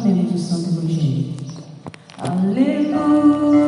Aleluia, Santo Evangelho. Aleluia.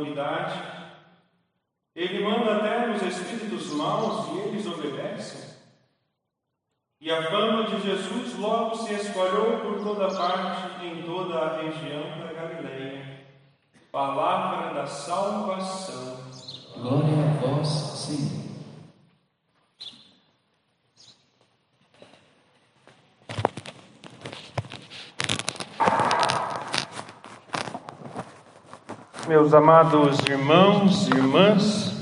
autoridade. Ele manda até nos espíritos maus e eles obedecem. E a fama de Jesus logo se espalhou por toda parte, em toda a região da Galileia. Palavra da salvação. Glória a vós, Senhor. Meus amados irmãos e irmãs,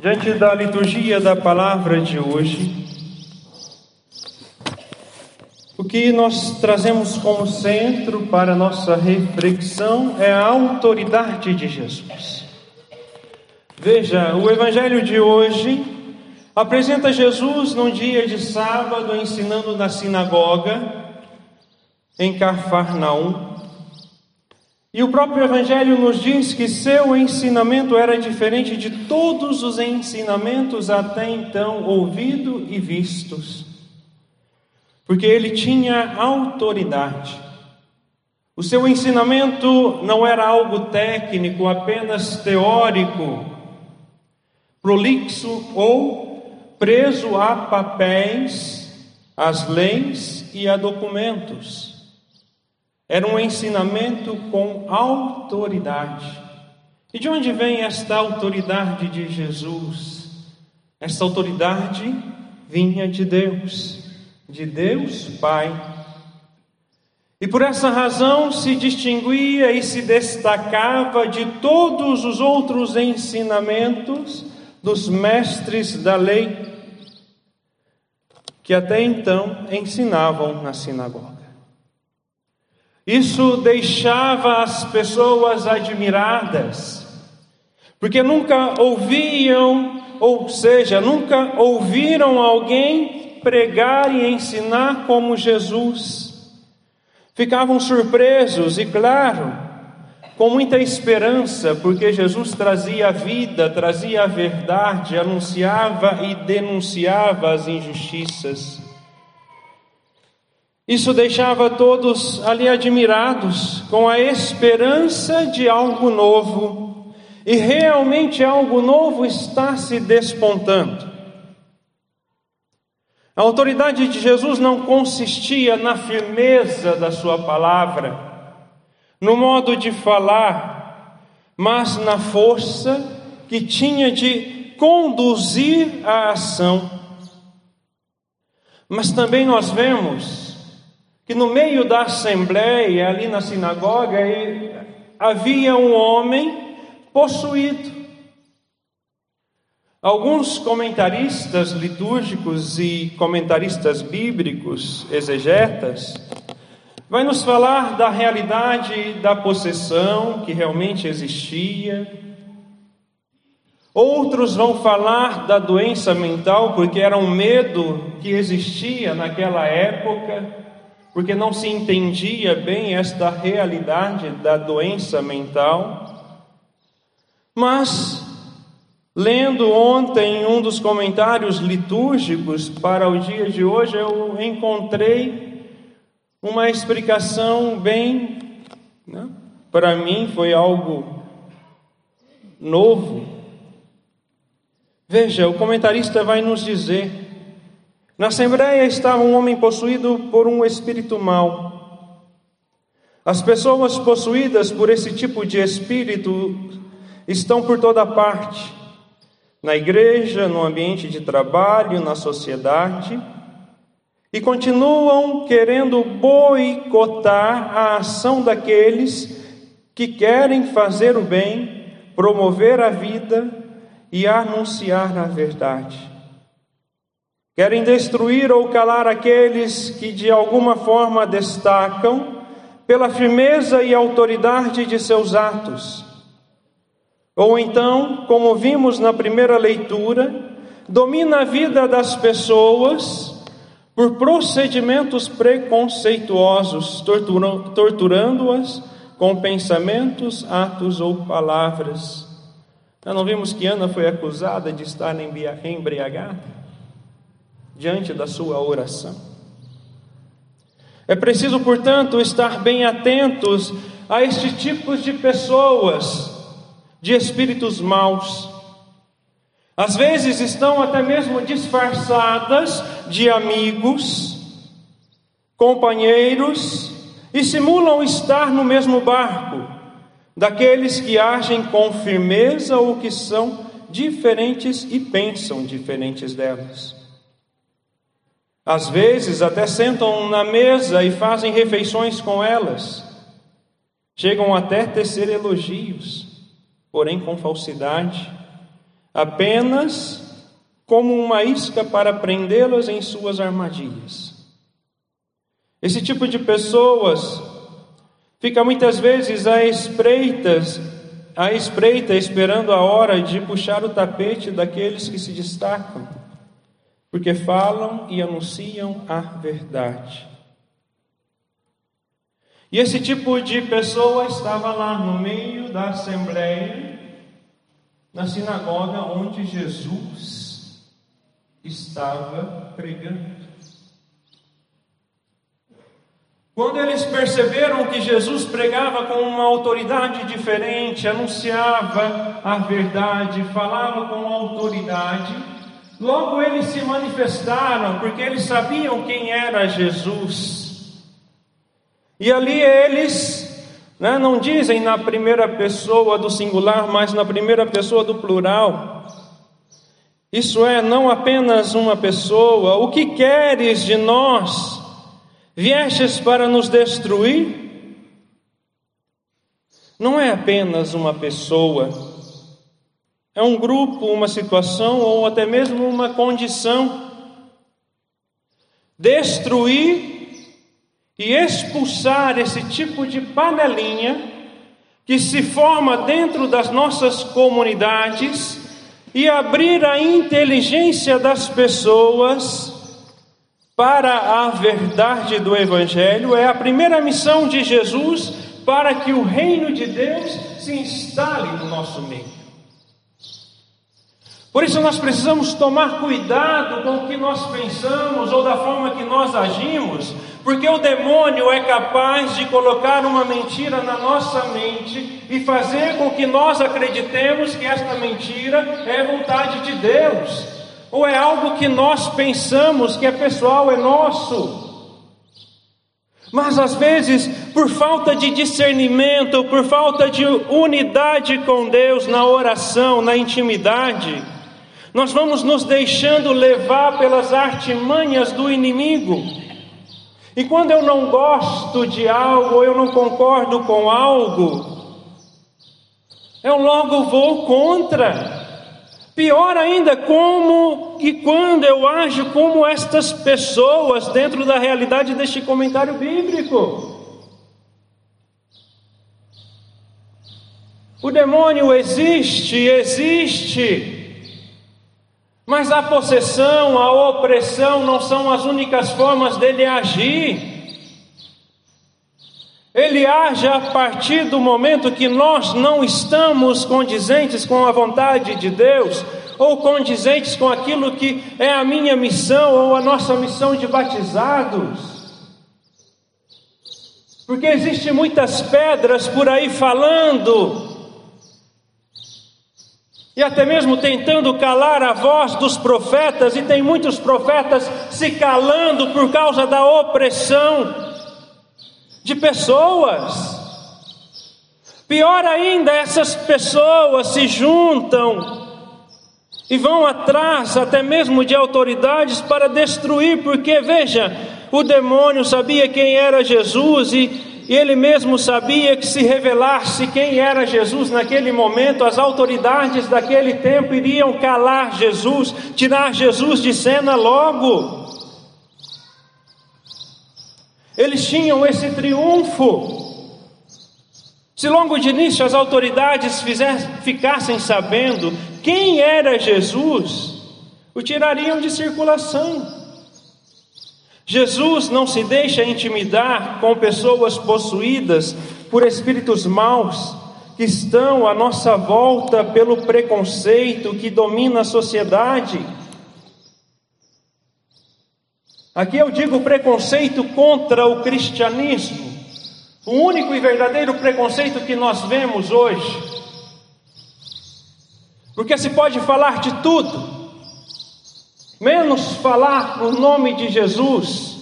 diante da liturgia da palavra de hoje, o que nós trazemos como centro para nossa reflexão é a autoridade de Jesus. Veja, o evangelho de hoje apresenta Jesus num dia de sábado ensinando na sinagoga em Cafarnaum. E o próprio Evangelho nos diz que seu ensinamento era diferente de todos os ensinamentos até então ouvidos e vistos, porque ele tinha autoridade. O seu ensinamento não era algo técnico, apenas teórico, prolixo ou preso a papéis, às leis e a documentos. Era um ensinamento com autoridade. E de onde vem esta autoridade de Jesus? Esta autoridade vinha de Deus, de Deus Pai. E por essa razão se distinguia e se destacava de todos os outros ensinamentos dos mestres da lei, que até então ensinavam na sinagoga. Isso deixava as pessoas admiradas, porque nunca ouviam, ou seja, nunca ouviram alguém pregar e ensinar como Jesus. Ficavam surpresos e, claro, com muita esperança, porque Jesus trazia a vida, trazia a verdade, anunciava e denunciava as injustiças. Isso deixava todos ali admirados, com a esperança de algo novo, e realmente algo novo está se despontando. A autoridade de Jesus não consistia na firmeza da Sua palavra, no modo de falar, mas na força que tinha de conduzir a ação. Mas também nós vemos que no meio da assembleia, ali na sinagoga, havia um homem possuído. Alguns comentaristas litúrgicos e comentaristas bíblicos, exegetas, vai nos falar da realidade da possessão que realmente existia. Outros vão falar da doença mental, porque era um medo que existia naquela época, porque não se entendia bem esta realidade da doença mental. Mas Lendo ontem um dos comentários litúrgicos para o dia de hoje, eu encontrei uma explicação bem, né, para mim foi algo novo. Veja, o comentarista vai nos dizer: na Assembleia estava um homem possuído por um espírito mau. As pessoas possuídas por esse tipo de espírito estão por toda parte na igreja, no ambiente de trabalho, na sociedade, e continuam querendo boicotar a ação daqueles que querem fazer o bem, promover a vida e anunciar a verdade. Querem destruir ou calar aqueles que de alguma forma destacam pela firmeza e autoridade de seus atos ou então, como vimos na primeira leitura, domina a vida das pessoas por procedimentos preconceituosos, torturando-as com pensamentos, atos ou palavras. Já não vimos que Ana foi acusada de estar embriagada diante da sua oração. É preciso, portanto, estar bem atentos a este tipo de pessoas de espíritos maus. Às vezes estão até mesmo disfarçadas de amigos, companheiros e simulam estar no mesmo barco, daqueles que agem com firmeza ou que são diferentes e pensam diferentes delas. Às vezes até sentam na mesa e fazem refeições com elas, chegam até a tecer elogios porém com falsidade, apenas como uma isca para prendê-las em suas armadilhas. Esse tipo de pessoas fica muitas vezes à espreitas, à espreita, esperando a hora de puxar o tapete daqueles que se destacam, porque falam e anunciam a verdade. E esse tipo de pessoa estava lá no meio da assembleia, na sinagoga onde Jesus estava pregando. Quando eles perceberam que Jesus pregava com uma autoridade diferente, anunciava a verdade, falava com autoridade, logo eles se manifestaram, porque eles sabiam quem era Jesus. E ali eles né, não dizem na primeira pessoa do singular, mas na primeira pessoa do plural. Isso é, não apenas uma pessoa. O que queres de nós? Viestes para nos destruir? Não é apenas uma pessoa, é um grupo, uma situação ou até mesmo uma condição. Destruir e expulsar esse tipo de panelinha que se forma dentro das nossas comunidades e abrir a inteligência das pessoas para a verdade do Evangelho é a primeira missão de Jesus para que o reino de Deus se instale no nosso meio. Por isso nós precisamos tomar cuidado com o que nós pensamos ou da forma que nós agimos, porque o demônio é capaz de colocar uma mentira na nossa mente e fazer com que nós acreditemos que esta mentira é vontade de Deus, ou é algo que nós pensamos que é pessoal, é nosso. Mas às vezes, por falta de discernimento, por falta de unidade com Deus na oração, na intimidade, nós vamos nos deixando levar pelas artimanhas do inimigo. E quando eu não gosto de algo, ou eu não concordo com algo, Eu logo vou contra. Pior ainda, como e quando eu ajo como estas pessoas dentro da realidade deste comentário bíblico. O demônio existe, existe. Mas a possessão, a opressão não são as únicas formas dele agir. Ele age a partir do momento que nós não estamos condizentes com a vontade de Deus, ou condizentes com aquilo que é a minha missão ou a nossa missão de batizados. Porque existem muitas pedras por aí falando, e até mesmo tentando calar a voz dos profetas, e tem muitos profetas se calando por causa da opressão de pessoas. Pior ainda, essas pessoas se juntam e vão atrás até mesmo de autoridades para destruir, porque veja, o demônio sabia quem era Jesus e e ele mesmo sabia que se revelasse quem era Jesus naquele momento, as autoridades daquele tempo iriam calar Jesus, tirar Jesus de cena logo. Eles tinham esse triunfo. Se logo de início as autoridades fizessem, ficassem sabendo quem era Jesus, o tirariam de circulação. Jesus não se deixa intimidar com pessoas possuídas por espíritos maus que estão à nossa volta pelo preconceito que domina a sociedade. Aqui eu digo preconceito contra o cristianismo, o único e verdadeiro preconceito que nós vemos hoje. Porque se pode falar de tudo, menos falar o nome de Jesus,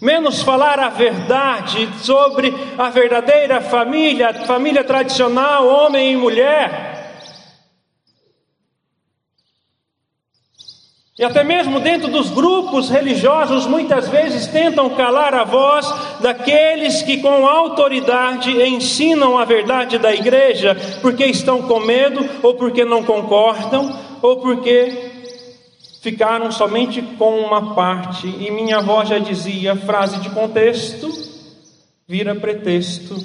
menos falar a verdade sobre a verdadeira família, família tradicional, homem e mulher. E até mesmo dentro dos grupos religiosos, muitas vezes tentam calar a voz daqueles que, com autoridade, ensinam a verdade da igreja, porque estão com medo, ou porque não concordam, ou porque ficaram somente com uma parte, e minha avó já dizia: frase de contexto vira pretexto.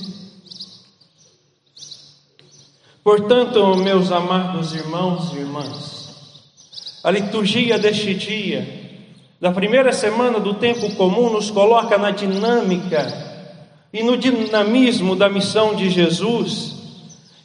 Portanto, meus amados irmãos e irmãs, a liturgia deste dia, da primeira semana do tempo comum, nos coloca na dinâmica e no dinamismo da missão de Jesus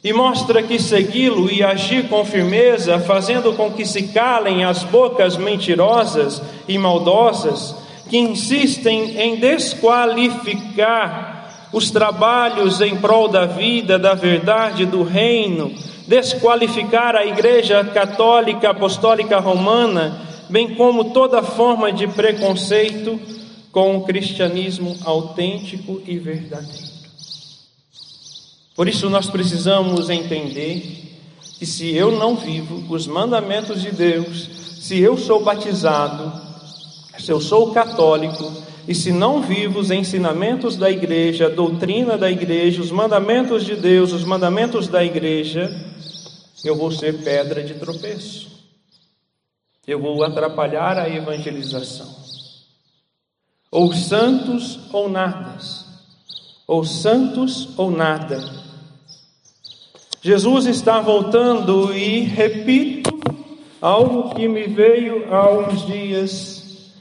e mostra que segui-lo e agir com firmeza, fazendo com que se calem as bocas mentirosas e maldosas, que insistem em desqualificar os trabalhos em prol da vida, da verdade, do reino, desqualificar a Igreja Católica Apostólica Romana, bem como toda forma de preconceito com o cristianismo autêntico e verdadeiro. Por isso nós precisamos entender que se eu não vivo os mandamentos de Deus, se eu sou batizado, se eu sou católico, e se não vivo os ensinamentos da igreja, a doutrina da igreja, os mandamentos de Deus, os mandamentos da igreja, eu vou ser pedra de tropeço. Eu vou atrapalhar a evangelização. Ou santos ou nada. Ou santos ou nada. Jesus está voltando e repito algo que me veio há uns dias.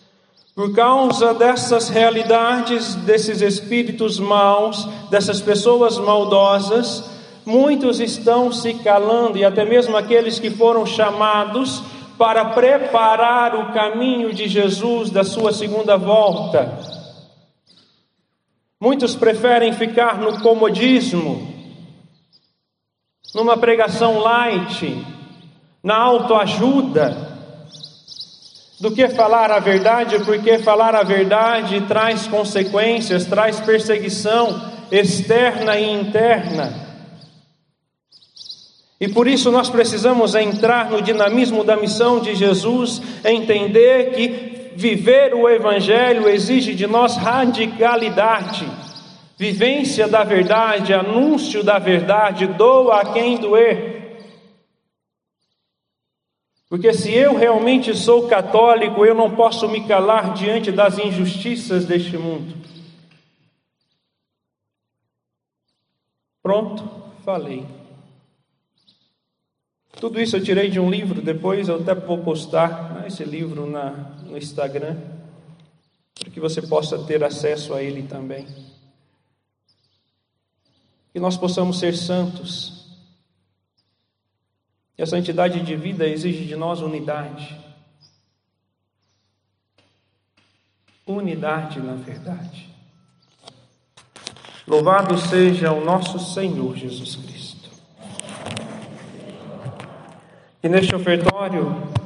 Por causa dessas realidades, desses espíritos maus, dessas pessoas maldosas, muitos estão se calando, e até mesmo aqueles que foram chamados para preparar o caminho de Jesus da sua segunda volta. Muitos preferem ficar no comodismo, numa pregação light, na autoajuda, do que falar a verdade, porque falar a verdade traz consequências, traz perseguição externa e interna. E por isso nós precisamos entrar no dinamismo da missão de Jesus, entender que viver o Evangelho exige de nós radicalidade vivência da verdade, anúncio da verdade, doa a quem doer. Porque se eu realmente sou católico, eu não posso me calar diante das injustiças deste mundo. Pronto, falei. Tudo isso eu tirei de um livro, depois eu até vou postar né, esse livro na, no Instagram, para que você possa ter acesso a ele também. Que nós possamos ser santos e a santidade de vida exige de nós unidade. Unidade na verdade. Louvado seja o nosso Senhor Jesus Cristo. E neste ofertório